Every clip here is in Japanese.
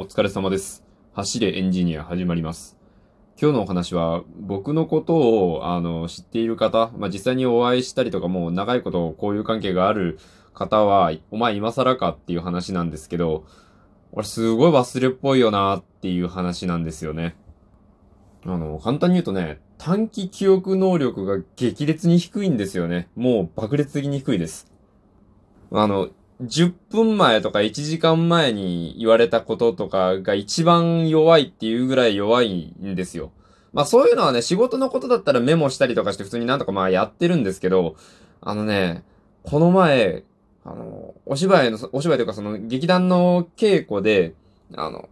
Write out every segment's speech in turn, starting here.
お疲れ様です。走れエンジニア始まります。今日のお話は、僕のことを、あの、知っている方、まあ、実際にお会いしたりとか、もう長いこと交友関係がある方は、お前今更かっていう話なんですけど、俺すごい忘れっぽいよなっていう話なんですよね。あの、簡単に言うとね、短期記憶能力が激烈に低いんですよね。もう爆裂的に低いです。あの、10分前とか1時間前に言われたこととかが一番弱いっていうぐらい弱いんですよ。まあそういうのはね、仕事のことだったらメモしたりとかして普通になんとかまあやってるんですけど、あのね、この前、あの、お芝居の、お芝居というかその劇団の稽古で、あの、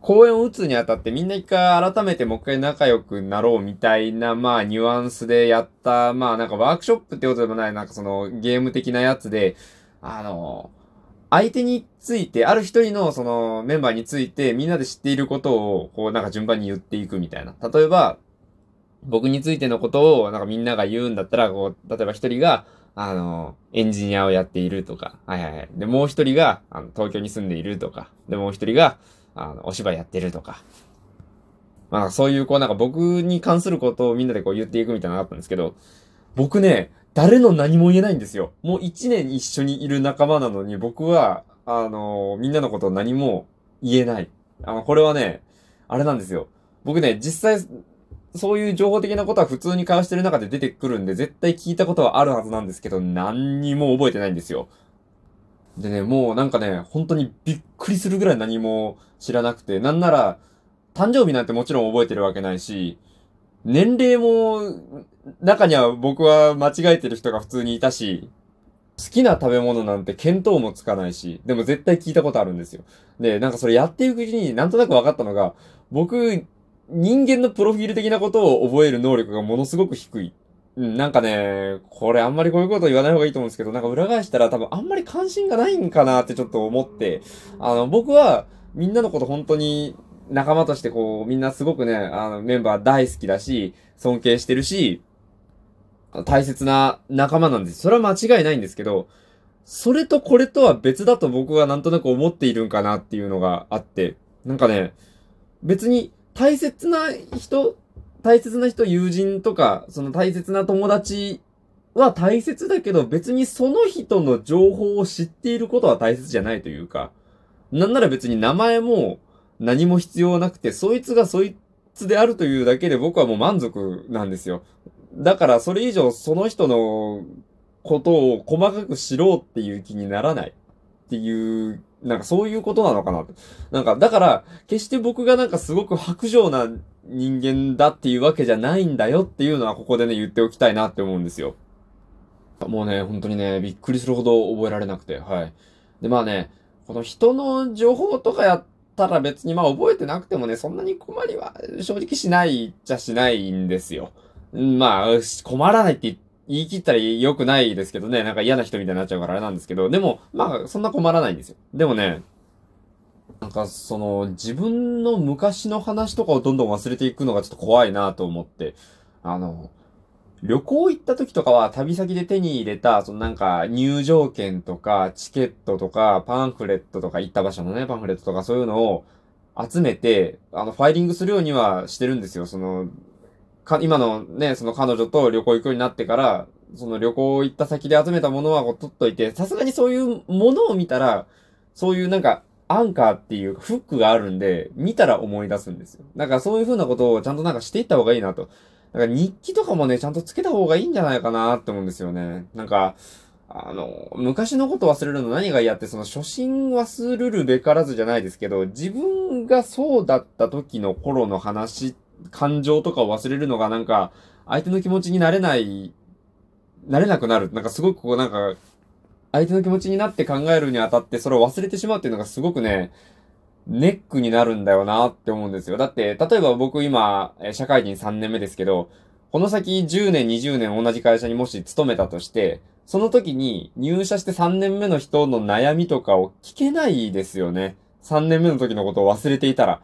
公演を打つにあたってみんな一回改めてもう一回仲良くなろうみたいな、まあニュアンスでやった、まあなんかワークショップってことでもない、なんかそのゲーム的なやつで、あの、相手について、ある一人のそのメンバーについてみんなで知っていることを、こうなんか順番に言っていくみたいな。例えば、僕についてのことをなんかみんなが言うんだったら、こう、例えば一人が、あの、エンジニアをやっているとか、はいはいはい。で、もう一人が、あの、東京に住んでいるとか、で、もう一人が、あの、お芝居やってるとか。まあ、そういう、こう、なんか僕に関することをみんなでこう言っていくみたいなのがあったんですけど、僕ね、誰の何も言えないんですよ。もう一年一緒にいる仲間なのに、僕は、あの、みんなのことを何も言えない。あの、これはね、あれなんですよ。僕ね、実際、そういう情報的なことは普通に交わしてる中で出てくるんで、絶対聞いたことはあるはずなんですけど、何にも覚えてないんですよ。でね、もうなんかね、本当にびっくりするぐらい何も知らなくて、なんなら、誕生日なんてもちろん覚えてるわけないし、年齢も、中には僕は間違えてる人が普通にいたし、好きな食べ物なんて見当もつかないし、でも絶対聞いたことあるんですよ。で、なんかそれやっていくうちになんとなく分かったのが、僕、人間のプロフィール的なことを覚える能力がものすごく低い。うん、なんかね、これあんまりこういうこと言わない方がいいと思うんですけど、なんか裏返したら多分あんまり関心がないんかなってちょっと思って、あの、僕はみんなのこと本当に仲間としてこう、みんなすごくね、あの、メンバー大好きだし、尊敬してるし、大切な仲間なんです。それは間違いないんですけど、それとこれとは別だと僕はなんとなく思っているんかなっていうのがあって、なんかね、別に大切な人、大切な人、友人とか、その大切な友達は大切だけど、別にその人の情報を知っていることは大切じゃないというか、なんなら別に名前も何も必要なくて、そいつがそいつであるというだけで僕はもう満足なんですよ。だからそれ以上その人のことを細かく知ろうっていう気にならないっていう、なんかそういうことなのかなと。なんか、だから、決して僕がなんかすごく白状な人間だっていうわけじゃないんだよっていうのはここでね、言っておきたいなって思うんですよ。もうね、本当にね、びっくりするほど覚えられなくて、はい。で、まあね、この人の情報とかやったら別にまあ覚えてなくてもね、そんなに困りは正直しないっちゃしないんですよ。まあ、困らないって言言い切ったら良くないですけどね、なんか嫌な人みたいになっちゃうからあれなんですけど、でも、まあ、そんな困らないんですよ。でもね、なんかその、自分の昔の話とかをどんどん忘れていくのがちょっと怖いなと思って、あの、旅行行った時とかは旅先で手に入れた、そのなんか入場券とかチケットとかパンフレットとか行った場所のね、パンフレットとかそういうのを集めて、あの、ファイリングするようにはしてるんですよ。その、か、今のね、その彼女と旅行行くようになってから、その旅行行った先で集めたものはこう取っといて、さすがにそういうものを見たら、そういうなんか、アンカーっていうフックがあるんで、見たら思い出すんですよ。だかそういう風なことをちゃんとなんかしていった方がいいなと。だか日記とかもね、ちゃんとつけた方がいいんじゃないかなって思うんですよね。なんか、あの、昔のこと忘れるの何が嫌って、その初心忘るるべからずじゃないですけど、自分がそうだった時の頃の話、感情とかを忘れるのがなんか、相手の気持ちになれない、なれなくなる。なんかすごくこうなんか、相手の気持ちになって考えるにあたってそれを忘れてしまうっていうのがすごくね、ネックになるんだよなって思うんですよ。だって、例えば僕今、社会人3年目ですけど、この先10年、20年同じ会社にもし勤めたとして、その時に入社して3年目の人の悩みとかを聞けないですよね。3年目の時のことを忘れていたら。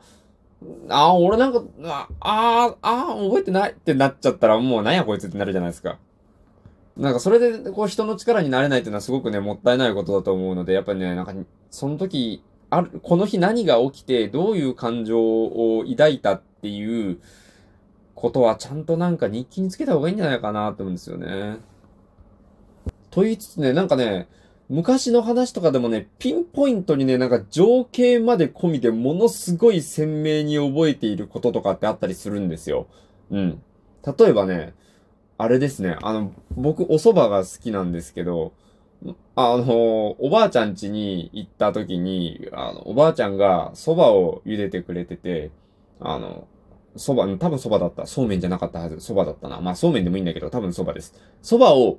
ああ、俺なんか、ああ、ああ、覚えてないってなっちゃったらもうなんやこいつってなるじゃないですか。なんかそれでこう人の力になれないっていうのはすごくね、もったいないことだと思うので、やっぱりね、なんか、その時ある、この日何が起きて、どういう感情を抱いたっていうことはちゃんとなんか日記につけた方がいいんじゃないかなと思うんですよね。と言いつつね、なんかね、昔の話とかでもね、ピンポイントにね、なんか情景まで込みでものすごい鮮明に覚えていることとかってあったりするんですよ。うん。例えばね、あれですね、あの、僕お蕎麦が好きなんですけど、あの、おばあちゃん家に行った時に、あの、おばあちゃんが蕎麦を茹でてくれてて、あの、蕎麦、多分蕎麦だった。そうめんじゃなかったはず。蕎麦だったな。まあそうめんでもいいんだけど、多分蕎麦です。蕎麦を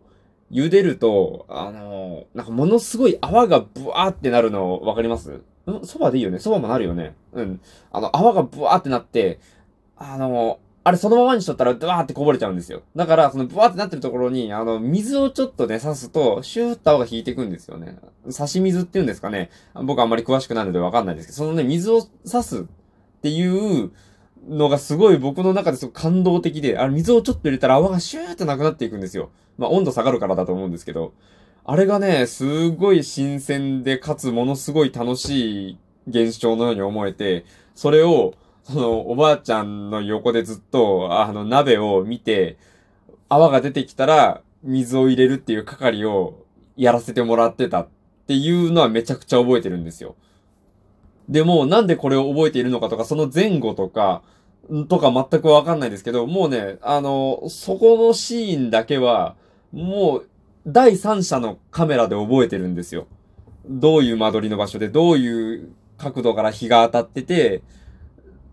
茹でると、あの、なんかものすごい泡がブワーってなるのわかります？ん蕎麦でいいよね蕎麦もなるよねうん。あの、泡がブワーってなって、あの、あれそのままにしとったらブワーってこぼれちゃうんですよ。だから、そのブワーってなってるところに、あの、水をちょっとね、刺すと、シューッと泡が引いていくんですよね。刺し水っていうんですかね。僕あんまり詳しくないのでわかんないですけど、そのね、水を刺すっていう、のがすごい僕の中ですごく感動的で、あれ水をちょっと入れたら泡がシューってなくなっていくんですよ。まあ温度下がるからだと思うんですけど、あれがね、すごい新鮮で、かつものすごい楽しい現象のように思えて、それを、その、おばあちゃんの横でずっと、あの、鍋を見て、泡が出てきたら、水を入れるっていう係をやらせてもらってたっていうのはめちゃくちゃ覚えてるんですよ。でも、なんでこれを覚えているのかとか、その前後とか、とか全くわかんないですけど、もうね、あの、そこのシーンだけは、もう、第三者のカメラで覚えてるんですよ。どういう間取りの場所で、どういう角度から日が当たってて、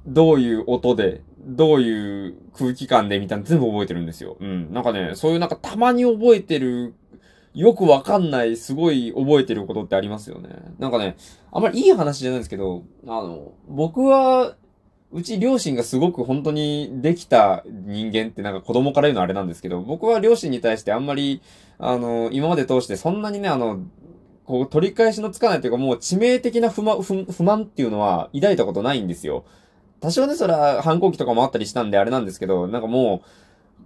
どういう音で、どういう空気感でみたいな全部覚えてるんですよ。うん。なんかね、そういうなんかたまに覚えてる、よくわかんない、すごい覚えてることってありますよね。なんかね、あんまりいい話じゃないんですけど、あの、僕はうち両親がすごく本当にできた人間ってなんか子供から言うのあれなんですけど、僕は両親に対してあんまり、あの、今まで通してそんなにね、あの、こう取り返しのつかないというかもう致命的な不満、不満っていうのは抱いたことないんですよ。多少ね、それは反抗期とかもあったりしたんであれなんですけど、なんかも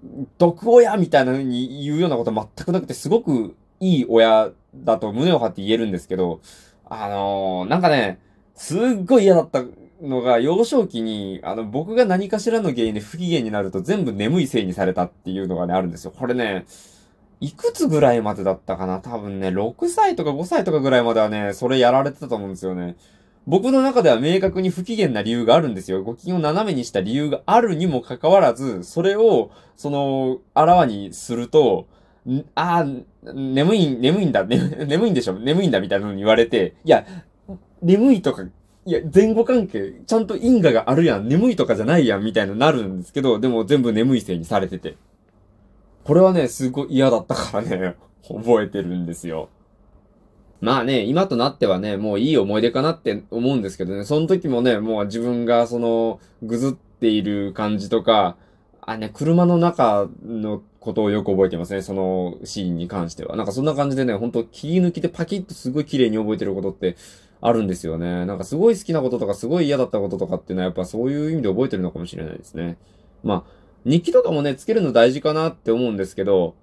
う、毒親みたいな風に言うようなこと全くなくて、すごくいい親だと胸を張って言えるんですけど、あのー、なんかね、すっごい嫌だったのが、幼少期に、あの、僕が何かしらの原因で不機嫌になると全部眠いせいにされたっていうのがね、あるんですよ。これね、いくつぐらいまでだったかな？多分ね、6歳とか5歳とかぐらいまではね、それやられてたと思うんですよね。僕の中では明確に不機嫌な理由があるんですよ。ご機嫌を斜めにした理由があるにもかかわらず、それを、その、あらわにすると、ああ、眠い、眠いんだ、ね、眠いんでしょ？眠いんだみたいなのに言われて、いや、眠いとかいや、前後関係、ちゃんと因果があるやん、眠いとかじゃないやん、みたいななるんですけど、でも全部眠いせいにされてて。これはね、すごい嫌だったからね、覚えてるんですよ。まあね、今となってはね、もういい思い出かなって思うんですけどね、その時もね、もう自分がその、ぐずっている感じとか、あ、ね、車の中のことをよく覚えてますね、そのシーンに関しては。なんかそんな感じでね、ほんと気抜きでパキッとすごい綺麗に覚えてることってあるんですよね。なんかすごい好きなこととかすごい嫌だったこととかっていうのはやっぱそういう意味で覚えてるのかもしれないですね。まあ、日記とかもね、つけるの大事かなって思うんですけど、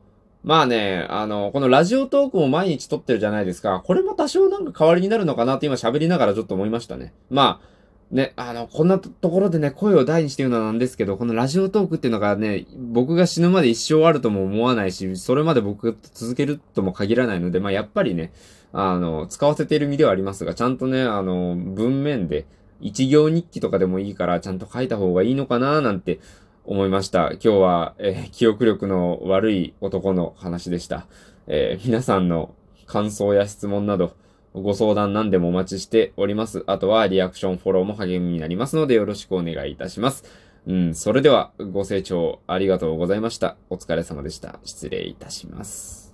まあね、あの、このラジオトークも毎日撮ってるじゃないですか。これも多少なんか代わりになるのかなって今喋りながらちょっと思いましたね。まあ、ね、あの、こんなところでね、声を大にして言うのはなんですけど、このラジオトークっていうのがね、僕が死ぬまで一生あるとも思わないし、それまで僕が続けるとも限らないので、まあやっぱりね、あの、使わせている身ではありますが、ちゃんとね、あの、文面で、一行日記とかでもいいから、ちゃんと書いた方がいいのかななんて思いました。今日は、えー、記憶力の悪い男の話でした。えー、皆さんの感想や質問など、ご相談何でもお待ちしております。あとはリアクションフォローも励みになりますのでよろしくお願いいたします。うん、それではご清聴ありがとうございました。お疲れ様でした。失礼いたします。